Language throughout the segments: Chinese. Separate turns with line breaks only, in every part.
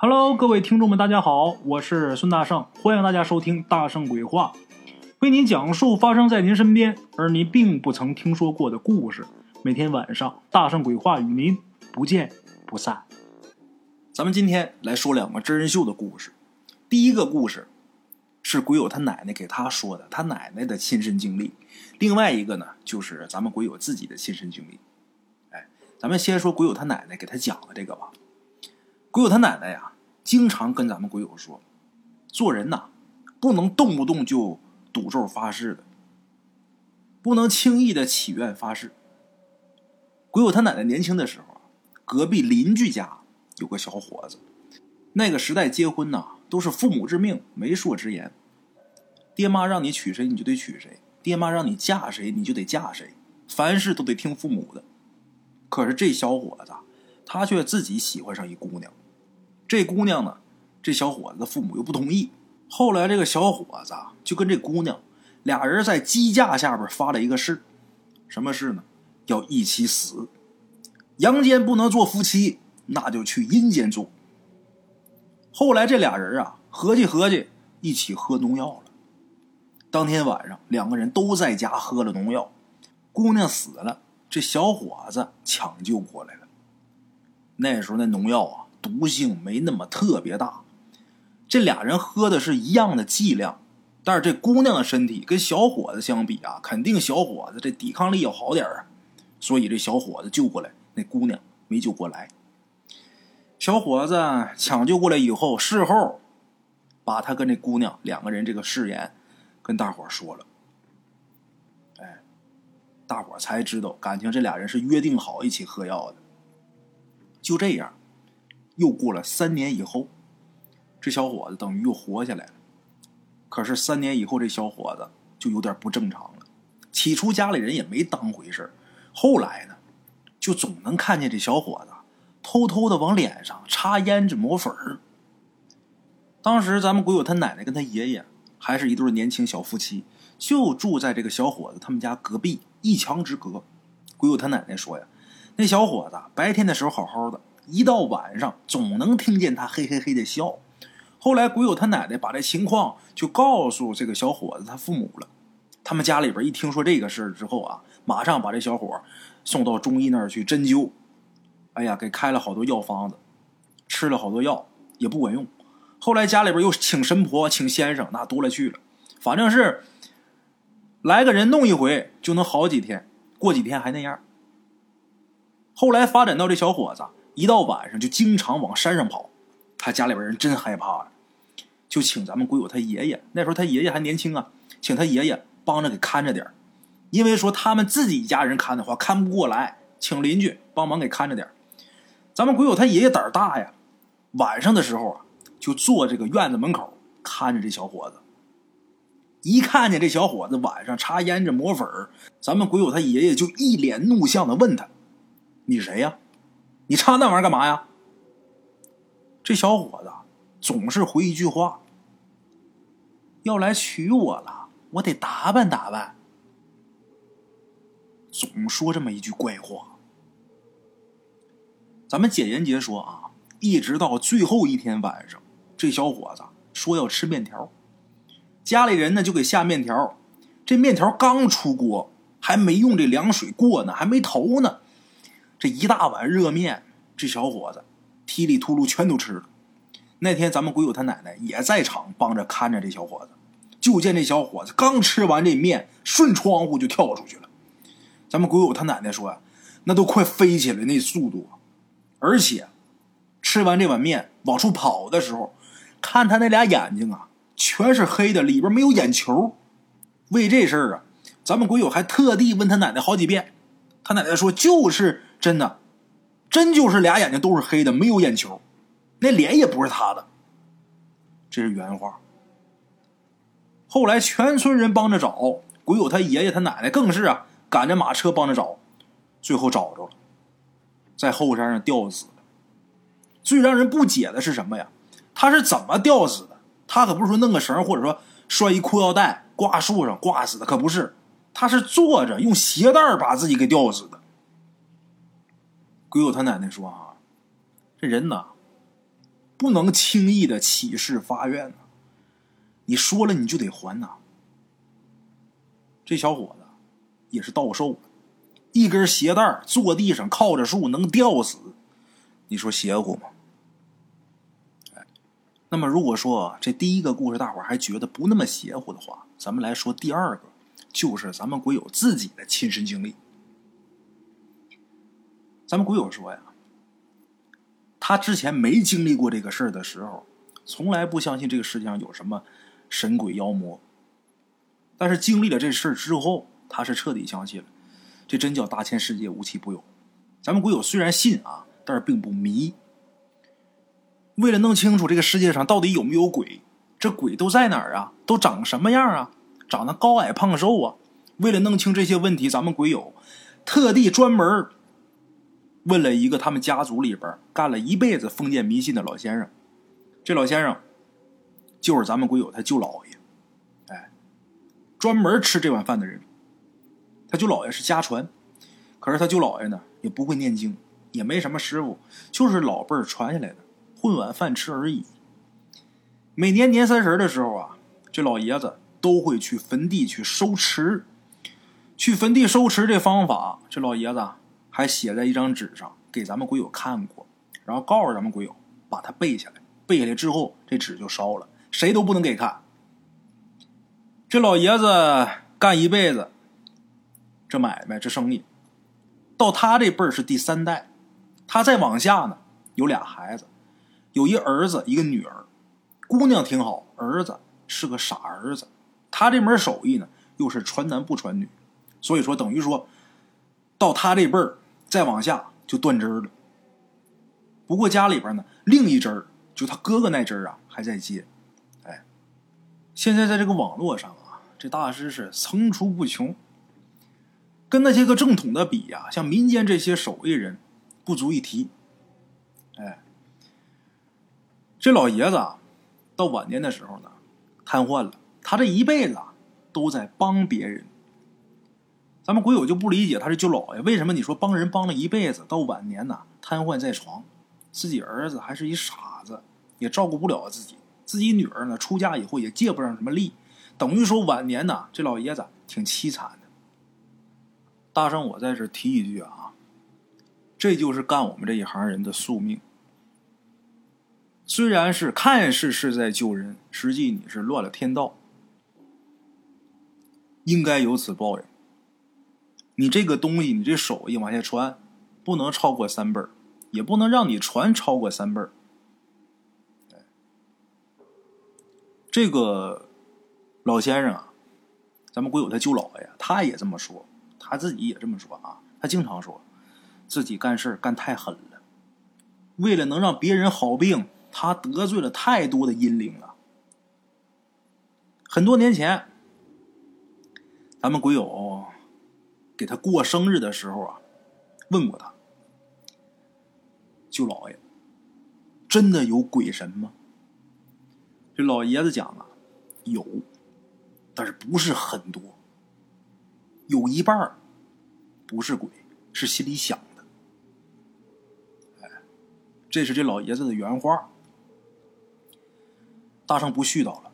Hello，各位听众们，大家好，我是孙大圣，欢迎大家收听《大圣鬼话》，为您讲述发生在您身边而您并不曾听说过的故事。每天晚上，《大圣鬼话》与您不见不散。咱们今天来说两个真人秀的故事。第一个故事是鬼友他奶奶给他说的，他奶奶的亲身经历；另外一个呢，就是咱们鬼友自己的亲身经历。哎，咱们先说鬼友他奶奶给他讲的这个吧。鬼友他奶奶呀，经常跟咱们鬼友说，做人呐，不能动不动就赌咒发誓的，不能轻易的祈愿发誓。鬼友他奶奶年轻的时候，隔壁邻居家有个小伙子，那个时代结婚呐，都是父母之命，媒妁之言，爹妈让你娶谁你就得娶谁，爹妈让你嫁谁你就得嫁谁，凡事都得听父母的。可是这小伙子，他却自己喜欢上一姑娘。这姑娘呢，这小伙子的父母又不同意。后来这个小伙子就跟这姑娘俩人在鸡架下边发了一个誓，什么誓呢？要一起死。阳间不能做夫妻，那就去阴间做。后来这俩人啊，合计合计，一起喝农药了。当天晚上，两个人都在家喝了农药，姑娘死了，这小伙子抢救过来了。那时候那农药啊。毒性没那么特别大，这俩人喝的是一样的剂量，但是这姑娘的身体跟小伙子相比啊，肯定小伙子这抵抗力要好点啊，所以这小伙子救过来，那姑娘没救过来。小伙子抢救过来以后，事后把他跟这姑娘两个人这个誓言跟大伙说了，哎，大伙才知道感情这俩人是约定好一起喝药的，就这样。又过了三年以后，这小伙子等于又活下来了。可是三年以后，这小伙子就有点不正常了。起初家里人也没当回事后来呢，就总能看见这小伙子偷偷的往脸上擦胭脂抹粉儿。当时咱们鬼友他奶奶跟他爷爷还是一对年轻小夫妻，就住在这个小伙子他们家隔壁，一墙之隔。鬼友他奶奶说呀，那小伙子白天的时候好好的。一到晚上，总能听见他嘿嘿嘿的笑。后来，鬼友他奶奶把这情况就告诉这个小伙子他父母了。他们家里边一听说这个事儿之后啊，马上把这小伙送到中医那儿去针灸。哎呀，给开了好多药方子，吃了好多药也不管用。后来家里边又请神婆，请先生，那多了去了。反正是来个人弄一回就能好几天，过几天还那样。后来发展到这小伙子。一到晚上就经常往山上跑，他家里边人真害怕，就请咱们鬼友他爷爷。那时候他爷爷还年轻啊，请他爷爷帮着给看着点因为说他们自己家人看的话看不过来，请邻居帮忙给看着点咱们鬼友他爷爷胆儿大呀，晚上的时候啊，就坐这个院子门口看着这小伙子。一看见这小伙子晚上擦胭脂抹粉咱们鬼友他爷爷就一脸怒相的问他：“你谁呀？”你插那玩意儿干嘛呀？这小伙子总是回一句话：“要来娶我了，我得打扮打扮。”总说这么一句怪话。咱们简言结说啊，一直到最后一天晚上，这小伙子说要吃面条，家里人呢就给下面条。这面条刚出锅，还没用这凉水过呢，还没投呢。这一大碗热面，这小伙子踢里秃噜全都吃了。那天咱们鬼友他奶奶也在场帮着看着这小伙子，就见这小伙子刚吃完这面，顺窗户就跳出去了。咱们鬼友他奶奶说呀，那都快飞起来那速度，而且吃完这碗面往出跑的时候，看他那俩眼睛啊，全是黑的，里边没有眼球。为这事儿啊，咱们鬼友还特地问他奶奶好几遍，他奶奶说就是。真的，真就是俩眼睛都是黑的，没有眼球，那脸也不是他的，这是原话。后来全村人帮着找，鬼友他爷爷他奶奶更是啊，赶着马车帮着找，最后找着了，在后山上吊死了。最让人不解的是什么呀？他是怎么吊死的？他可不是说弄个绳，或者说拴一裤腰带挂树上挂死的，可不是，他是坐着用鞋带把自己给吊死的。鬼友他奶奶说：“啊，这人呐，不能轻易的起誓发愿呐。你说了你就得还呐。这小伙子也是倒寿，一根鞋带坐地上靠着树能吊死，你说邪乎吗？哎，那么如果说这第一个故事大伙还觉得不那么邪乎的话，咱们来说第二个，就是咱们鬼友自己的亲身经历。咱们鬼友说呀，他之前没经历过这个事儿的时候，从来不相信这个世界上有什么神鬼妖魔。但是经历了这事儿之后，他是彻底相信了，这真叫大千世界无奇不有。咱们鬼友虽然信啊，但是并不迷。为了弄清楚这个世界上到底有没有鬼，这鬼都在哪儿啊？都长什么样啊？长得高矮胖瘦啊？为了弄清这些问题，咱们鬼友特地专门问了一个他们家族里边干了一辈子封建迷信的老先生。这老先生就是咱们鬼友他舅姥爷。哎专门吃这碗饭的人，他舅姥爷是家传，可是他舅姥爷呢也不会念经，也没什么师傅，就是老辈儿传下来的，混碗饭吃而已。每年年三十的时候啊，这老爷子都会去坟地去收持，去坟地收持这方法，这老爷子还写在一张纸上给咱们鬼友看过，然后告诉咱们鬼友把它背下来，背下来之后这纸就烧了，谁都不能给看。这老爷子干一辈子，这买卖这生意，到他这辈儿是第三代，他再往下呢有俩孩子，有一儿子一个女儿，姑娘挺好，儿子是个傻儿子，他这门手艺呢又是传男不传女，所以说等于说到他这辈儿再往下就断针了。不过家里边呢另一针儿就他哥哥那针儿啊还在接，哎，现在在这个网络上啊。这大师是层出不穷，跟那些个正统的比呀，像民间这些手艺人不足一提。哎，这老爷子啊，到晚年的时候呢，瘫痪了。他这一辈子啊，都在帮别人。咱们鬼友就不理解，他是舅老爷，为什么你说帮人帮了一辈子，到晚年呢瘫痪在床，自己儿子还是一傻子，也照顾不了自己，自己女儿呢出嫁以后也借不上什么力。等于说晚年呐，这老爷子挺凄惨的。大圣，我在这提一句啊，这就是干我们这一行人的宿命。虽然是看似是在救人，实际你是乱了天道，应该有此报应。你这个东西，你这手艺往下传，不能超过三辈儿，也不能让你传超过三辈儿。这个。老先生啊，咱们鬼友他舅姥爷，他也这么说，他自己也这么说啊。他经常说，自己干事干太狠了，为了能让别人好病，他得罪了太多的阴灵了。很多年前，咱们鬼友给他过生日的时候啊，问过他，舅姥爷，真的有鬼神吗？这老爷子讲啊，有。但是不是很多，有一半不是鬼，是心里想的。哎，这是这老爷子的原话。大圣不絮叨了，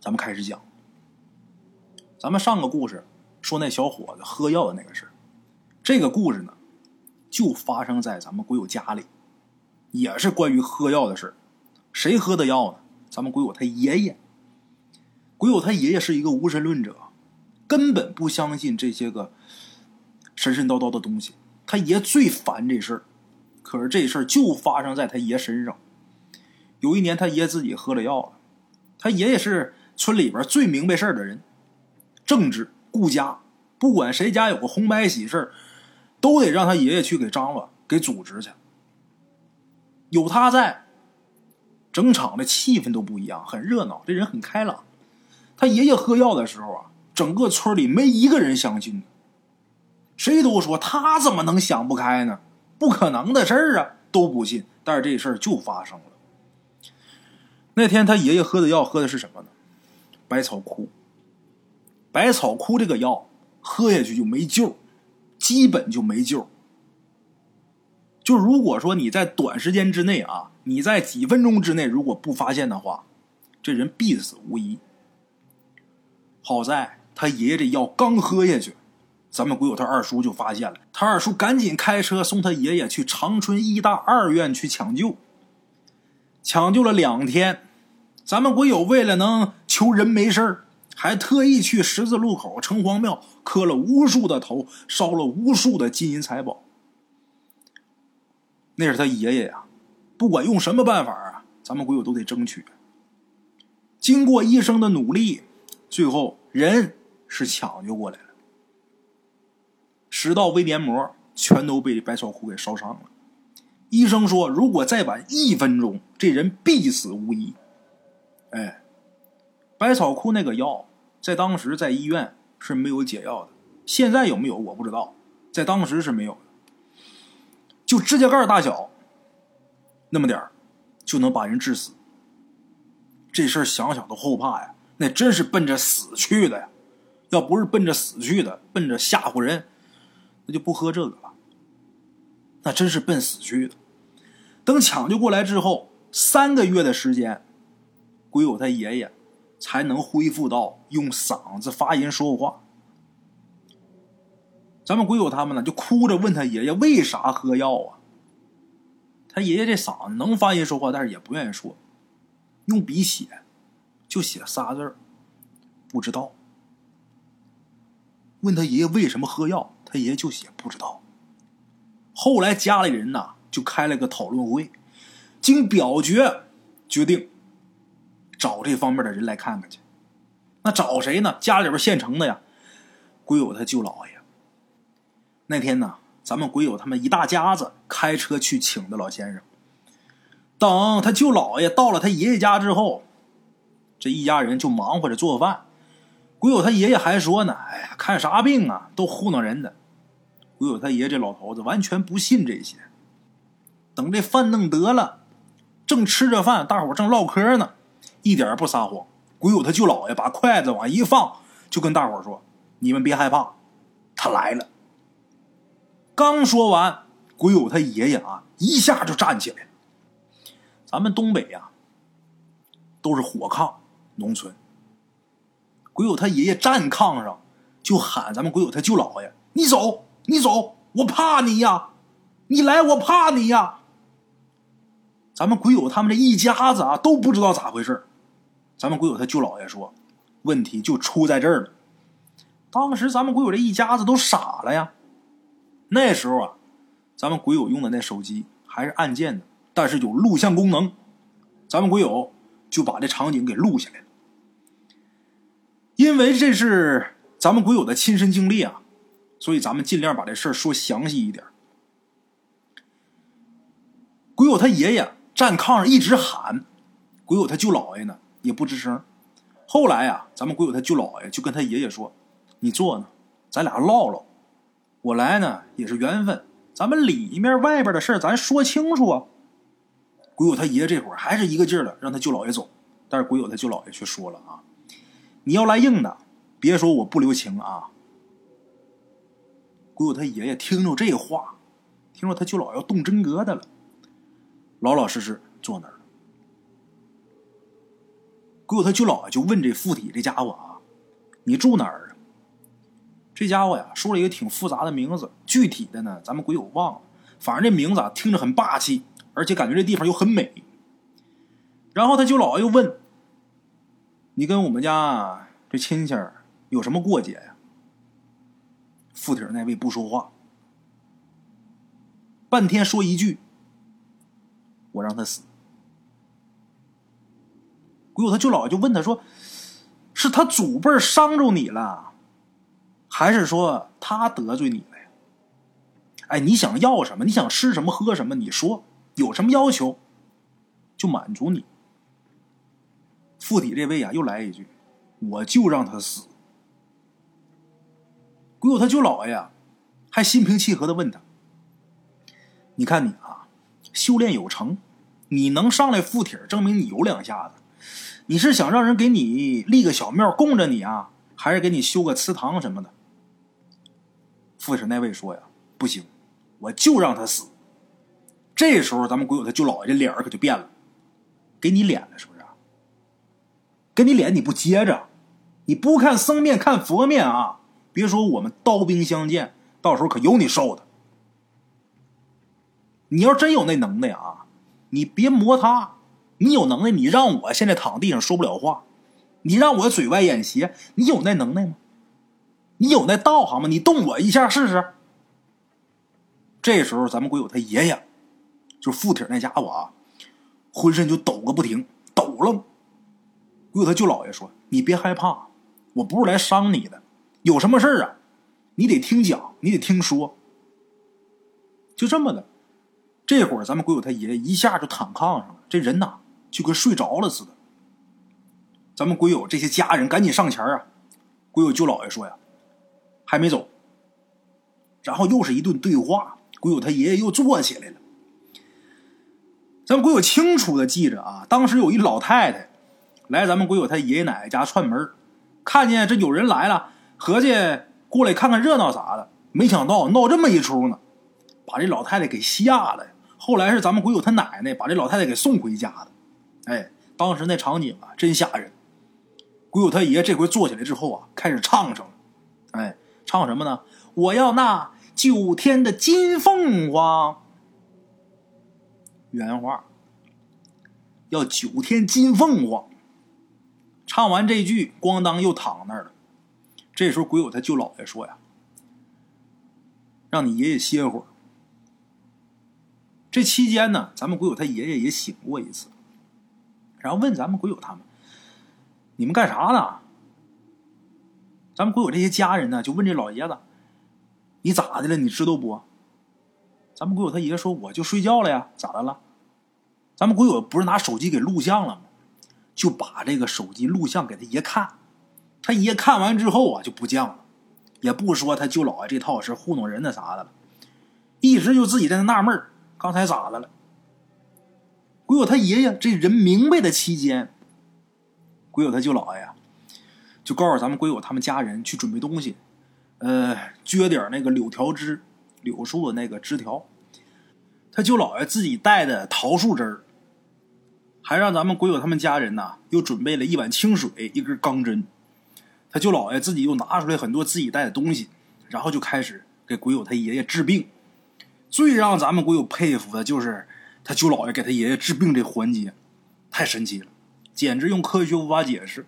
咱们开始讲。咱们上个故事说那小伙子喝药的那个事这个故事呢，就发生在咱们鬼友家里，也是关于喝药的事谁喝的药呢？咱们鬼友他爷爷。鬼友他爷爷是一个无神论者，根本不相信这些个神神叨叨的东西。他爷最烦这事儿，可是这事儿就发生在他爷身上。有一年，他爷自己喝了药了。他爷爷是村里边最明白事儿的人，正直顾家，不管谁家有个红白喜事都得让他爷爷去给张罗、给组织去。有他在，整场的气氛都不一样，很热闹。这人很开朗。他爷爷喝药的时候啊，整个村里没一个人相信的，谁都说他怎么能想不开呢？不可能的事儿啊，都不信。但是这事儿就发生了。那天他爷爷喝的药，喝的是什么呢？百草枯。百草枯这个药喝下去就没救，基本就没救。就如果说你在短时间之内啊你在几分钟之内如果不发现的话，这人必死无疑。好在他爷爷这药刚喝下去，咱们鬼友他二叔就发现了，他二叔赶紧开车送他爷爷去长春医大二院去抢救。抢救了两天，咱们鬼友为了能求人没事还特意去十字路口城隍庙磕了无数的头，烧了无数的金银财宝。那是他爷爷呀，不管用什么办法啊，咱们鬼友都得争取。经过医生的努力，最后人是抢救过来了。食道微黏膜全都被百草枯给烧伤了。医生说，如果再晚一分钟，这人必死无疑。哎，百草枯那个药，在当时在医院是没有解药的，现在有没有我不知道，在当时是没有的。就指甲盖大小，那么点儿，就能把人致死。这事儿想想都后怕呀！那真是奔着死去的呀！要不是奔着死去的，奔着吓唬人，那就不喝这个了。那真是奔死去的。等抢救过来之后，三个月的时间，鬼友他爷爷才能恢复到用嗓子发音说话。咱们鬼友他们呢，就哭着问他爷爷为啥喝药啊？他爷爷这嗓子能发音说话，但是也不愿意说，用笔写，就写仨字儿不知道。问他爷爷为什么喝药，他爷爷就写不知道。后来家里人呐，就开了个讨论会，经表决决定找这方面的人来看看去。那找谁呢？家里边现成的呀，鬼友他舅姥爷。那天呢，咱们鬼友他们一大家子开车去请的老先生。等他舅姥爷到了他爷爷家之后，这一家人就忙活着做饭。鬼友他爷爷还说呢：“哎呀，看啥病啊，都糊弄人的。”鬼友他爷这老头子完全不信这些。等这饭弄得了，正吃着饭，大伙正唠嗑呢，一点不撒谎。鬼友他舅姥爷把筷子往一放，就跟大伙说：“你们别害怕，他来了。”刚说完，鬼友他爷爷啊，一下就站起来。咱们东北呀，都是火炕农村。鬼友他爷爷站炕上，就喊咱们鬼友他舅姥爷：“你走，你走，我怕你呀！你来，我怕你呀！”咱们鬼友他们这一家子啊，都不知道咋回事儿咱们鬼友他舅姥爷说：“问题就出在这儿了。”当时咱们鬼友这一家子都傻了呀。那时候啊，咱们鬼友用的那手机还是按键的，但是有录像功能，咱们鬼友就把这场景给录下来了。因为这是咱们鬼友的亲身经历啊，所以咱们尽量把这事儿说详细一点。鬼友他爷爷站炕上一直喊，鬼友他舅姥爷呢也不吱声。后来啊，咱们鬼友他舅姥爷就跟他爷爷说：“你坐呢，咱俩唠唠。”我来呢也是缘分，咱们里面外边的事咱说清楚啊。鬼友他爷爷这会儿还是一个劲儿的让他舅姥爷走，但是鬼友他舅姥爷却说了啊：“你要来硬的，别说我不留情啊。”鬼友他爷爷听着这话，听着他舅姥爷要动真格的了，老老实实坐那儿。鬼友他舅姥爷就问这附体这家伙啊：“你住哪儿？”这家伙呀，说了一个挺复杂的名字，具体的呢，咱们鬼友忘了。反正这名字啊，听着很霸气，而且感觉这地方又很美。然后他舅姥爷又问：“你跟我们家这亲戚有什么过节呀？”附体那位不说话，半天说一句：“我让他死。”鬼友他舅姥爷就问他说：“是他祖辈伤着你了？”还是说他得罪你了呀？哎，你想要什么？你想吃什么喝什么？你说有什么要求，就满足你。附体这位啊，又来一句：“我就让他死。”鬼友他舅姥爷还心平气和的问他：“你看你啊，修炼有成，你能上来附体，证明你有两下子。你是想让人给你立个小庙供着你啊，还是给你修个祠堂什么的？”附体那位说呀：“不行，我就让他死。”这时候咱们鬼友他舅姥爷这脸可就变了，给你脸了是不是？给你脸你不接着，你不看僧面看佛面啊！别说我们刀兵相见，到时候可有你受的。你要真有那能耐啊，你别磨他。你有能耐，你让我现在躺地上说不了话，你让我嘴歪眼斜，你有那能耐吗？你有那道行吗？你动我一下试试。这时候，咱们鬼友他爷爷，就附体那家伙啊，浑身就抖个不停，抖了。鬼友他舅姥爷说：“你别害怕，我不是来伤你的，有什么事啊？你得听讲，你得听说。”就这么的，这会儿咱们鬼友他爷爷一下就躺炕上了，这人呐。就跟睡着了似的。咱们鬼友这些家人赶紧上前啊！鬼友舅姥爷说呀：“还没走。”然后又是一顿对话。鬼友他爷爷又坐起来了。咱们鬼友清楚的记着啊，当时有一老太太来咱们鬼友他爷爷奶奶家串门，看见这有人来了，合计过来看看热闹啥的，没想到闹这么一出呢，把这老太太给吓了。后来是咱们鬼友他奶奶把这老太太给送回家的。哎，当时那场景啊，真吓人。鬼友他爷这回坐起来之后啊，开始唱上了。哎，唱什么呢？我要那九天的金凤凰。原话，要九天金凤凰。唱完这句，咣当又躺那儿了。这时候，鬼友他舅姥爷说呀：“让你爷爷歇会儿。”这期间呢，咱们鬼友他爷爷也醒过一次。然后问咱们鬼友他们：“你们干啥呢？”咱们鬼友这些家人呢，就问这老爷子：“你咋的了？你知道不？”咱们鬼友他爷说：“我就睡觉了呀，咋的了？”咱们鬼友不是拿手机给录像了吗？就把这个手机录像给他爷看。他爷看完之后啊，就不犟了，也不说他舅姥爷这套是糊弄人的啥的了，一直就自己在那纳闷刚才咋的了？鬼友他爷爷这人明白的期间，鬼友他舅姥爷就告诉咱们鬼友他们家人去准备东西，呃，撅点那个柳条枝，柳树的那个枝条。他舅姥爷自己带的桃树枝儿，还让咱们鬼友他们家人呐又准备了一碗清水，一根钢针。他舅姥爷自己又拿出来很多自己带的东西，然后就开始给鬼友他爷爷治病。最让咱们鬼友佩服的就是。他舅姥爷给他爷爷治病这环节，太神奇了，简直用科学无法解释。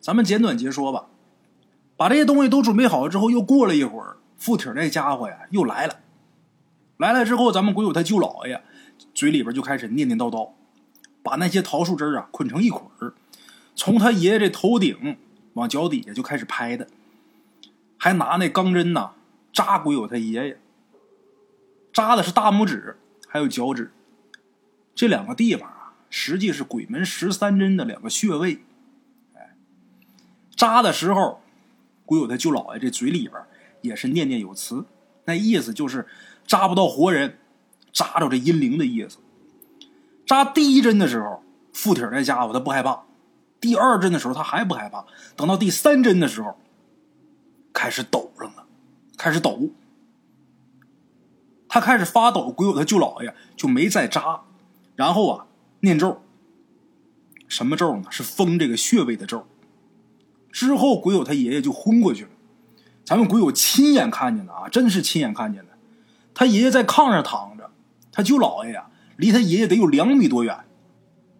咱们简短截说吧。把这些东西都准备好了之后，又过了一会儿，附体那家伙呀又来了。来了之后，咱们鬼友他舅姥爷嘴里边就开始念念叨叨，把那些桃树枝啊捆成一捆儿，从他爷爷这头顶往脚底下就开始拍的，还拿那钢针呐扎鬼友他爷爷，扎的是大拇指。还有脚趾，这两个地方啊，实际是鬼门十三针的两个穴位。哎，扎的时候，鬼友他舅姥爷这嘴里边也是念念有词，那意思就是扎不到活人，扎着这阴灵的意思。扎第一针的时候，附体那家伙他不害怕；第二针的时候他还不害怕；等到第三针的时候，开始抖上了，开始抖。他开始发抖，鬼友他舅姥爷就没再扎，然后啊念咒，什么咒呢？是封这个穴位的咒。之后鬼友他爷爷就昏过去了，咱们鬼友亲眼看见的啊，真是亲眼看见的。他爷爷在炕上躺着，他舅姥爷呀离他爷爷得有两米多远。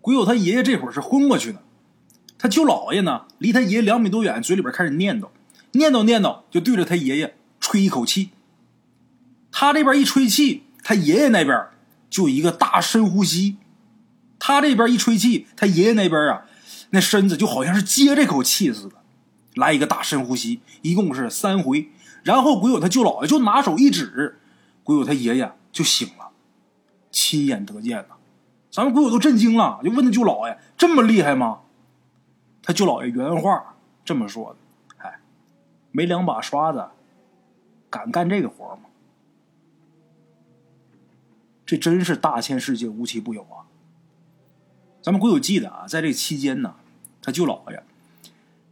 鬼友他爷爷这会儿是昏过去的，他舅姥爷呢离他爷爷两米多远，嘴里边开始念叨，念叨念叨，就对着他爷爷吹一口气。他这边一吹气，他爷爷那边就一个大深呼吸；他这边一吹气，他爷爷那边啊，那身子就好像是接这口气似的，来一个大深呼吸，一共是三回。然后鬼友他舅姥爷就拿手一指，鬼友他爷爷就醒了，亲眼得见了。咱们鬼友都震惊了，就问他舅姥爷：“这么厉害吗？”他舅姥爷原话这么说的：“哎，没两把刷子，敢干这个活吗？”这真是大千世界无奇不有啊！咱们鬼友记得啊，在这期间呢，他舅姥爷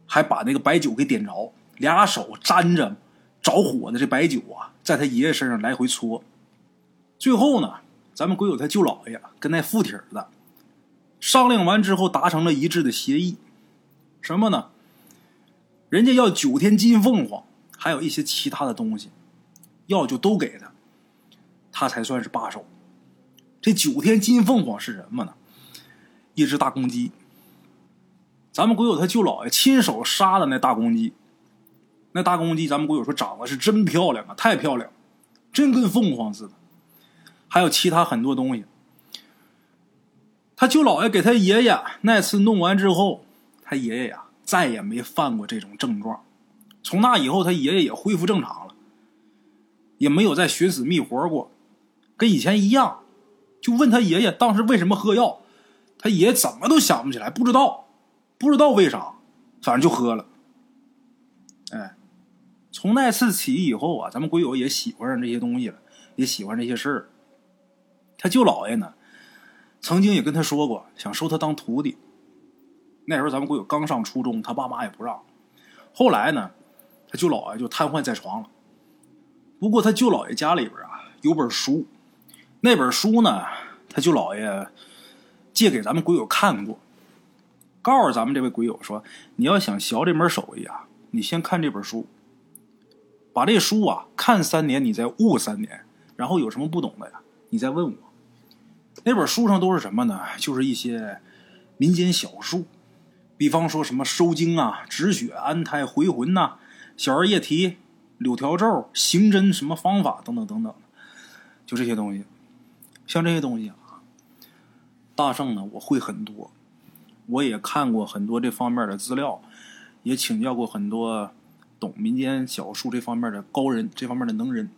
还把那个白酒给点着，俩手沾着着火的这白酒啊，在他爷爷身上来回搓。最后呢，咱们鬼友他舅姥爷跟那附体的商量完之后，达成了一致的协议，什么呢？人家要九天金凤凰，还有一些其他的东西，要就都给他，他才算是罢手。这九天金凤凰是什么呢？一只大公鸡。咱们鬼友他舅姥爷亲手杀的那大公鸡，那大公鸡，咱们鬼友说长得是真漂亮啊，太漂亮，真跟凤凰似的。还有其他很多东西。他舅姥爷给他爷爷那次弄完之后，他爷爷呀再也没犯过这种症状。从那以后，他爷爷也恢复正常了，也没有再寻死觅活过，跟以前一样。就问他爷爷当时为什么喝药，他爷爷怎么都想不起来，不知道，不知道为啥，反正就喝了。哎，从那次起以后啊，咱们鬼友也喜欢上这些东西了，也喜欢这些事儿。他舅姥爷呢，曾经也跟他说过，想收他当徒弟。那时候咱们鬼友刚上初中，他爸妈也不让。后来呢，他舅姥爷就瘫痪在床了。不过他舅姥爷家里边啊有本书。那本书呢，他舅姥爷借给咱们鬼友看过，告诉咱们这位鬼友说：“你要想学这门手艺啊，你先看这本书，把这书啊看三年，你再悟三年，然后有什么不懂的呀，你再问我。”那本书上都是什么呢？就是一些民间小术，比方说什么收精啊、止血、安胎、回魂呐、小儿夜啼、柳条咒、刑针什么方法等等等等，就这些东西。像这些东西啊，大圣呢，我会很多，我也看过很多这方面的资料，也请教过很多懂民间小术这方面的高人，这方面的能人。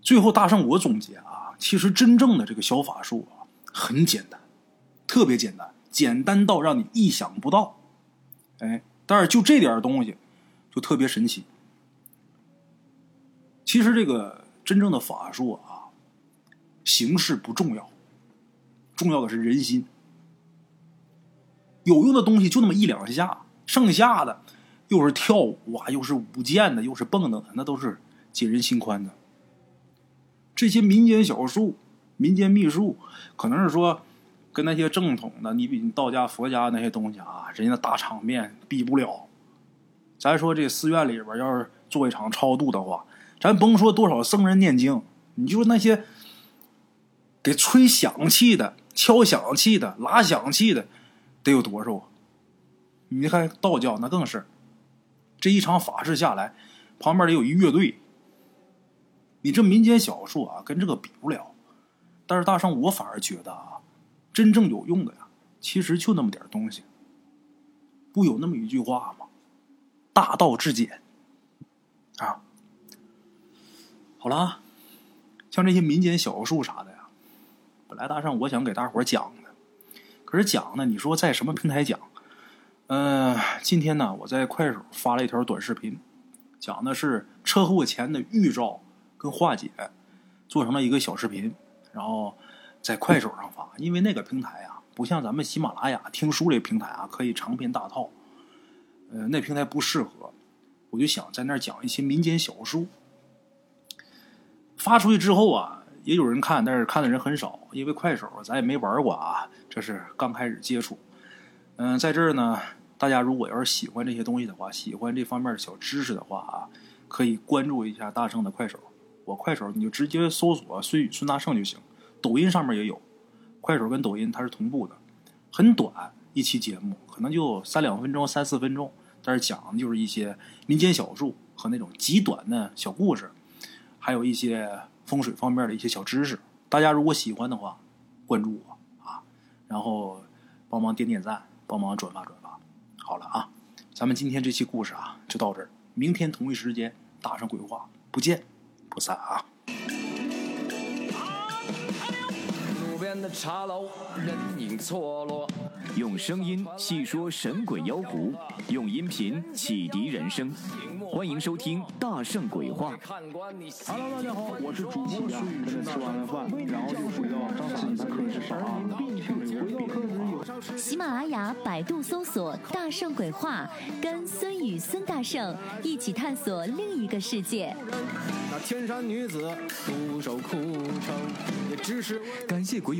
最后，大圣我总结啊，其实真正的这个小法术啊，很简单，特别简单，简单到让你意想不到。哎，但是就这点东西，就特别神奇。其实这个真正的法术啊。形式不重要，重要的是人心。有用的东西就那么一两下，剩下的又是跳舞啊，又是舞剑的，又是蹦的，那都是解人心宽的。这些民间小术、民间秘术，可能是说跟那些正统的，你比道家、佛家那些东西啊，人家的大场面比不了。咱说这寺院里边要是做一场超度的话，咱甭说多少僧人念经，你就那些。给吹响器的、敲响器的、拉响器的，得有多少啊？你看道教那更是，这一场法事下来，旁边得有一乐队。你这民间小术啊，跟这个比不了。但是大圣，我反而觉得啊，真正有用的呀，其实就那么点东西。不有那么一句话吗？大道至简啊。好了，像这些民间小术啥的。来大圣我想给大伙讲的，可是讲呢，你说在什么平台讲？嗯，今天呢，我在快手发了一条短视频，讲的是车祸前的预兆跟化解，做成了一个小视频，然后在快手上发。因为那个平台啊，不像咱们喜马拉雅听书这平台啊，可以长篇大套，呃，那平台不适合。我就想在那儿讲一些民间小书，发出去之后啊。也有人看，但是看的人很少，因为快手咱也没玩过啊，这是刚开始接触。嗯，在这儿呢，大家如果要是喜欢这些东西的话，喜欢这方面小知识的话啊，可以关注一下大圣的快手。我快手你就直接搜索“孙宇孙大圣”就行，抖音上面也有，快手跟抖音它是同步的，很短一期节目，可能就三两分钟、三四分钟，但是讲的就是一些民间小术和那种极短的小故事，还有一些。风水方面的一些小知识，大家如果喜欢的话，关注我啊，然后帮忙点点赞，帮忙转发转发。好了啊，咱们今天这期故事啊就到这儿，明天同一时间打上鬼话不见不散啊。边的茶楼，人影错落。用声音细说神鬼妖狐，用音频启迪人生。欢迎收听《大圣鬼话》。Hello，大家好，我是主播孙宇。吃完了饭，然后就回到张三的课室上啊。回到课室有。
喜马拉雅、百度搜索“大圣鬼话”，跟孙宇、孙大圣一起探索另一个世界。
那天山女子独守空城，也只是
感谢鬼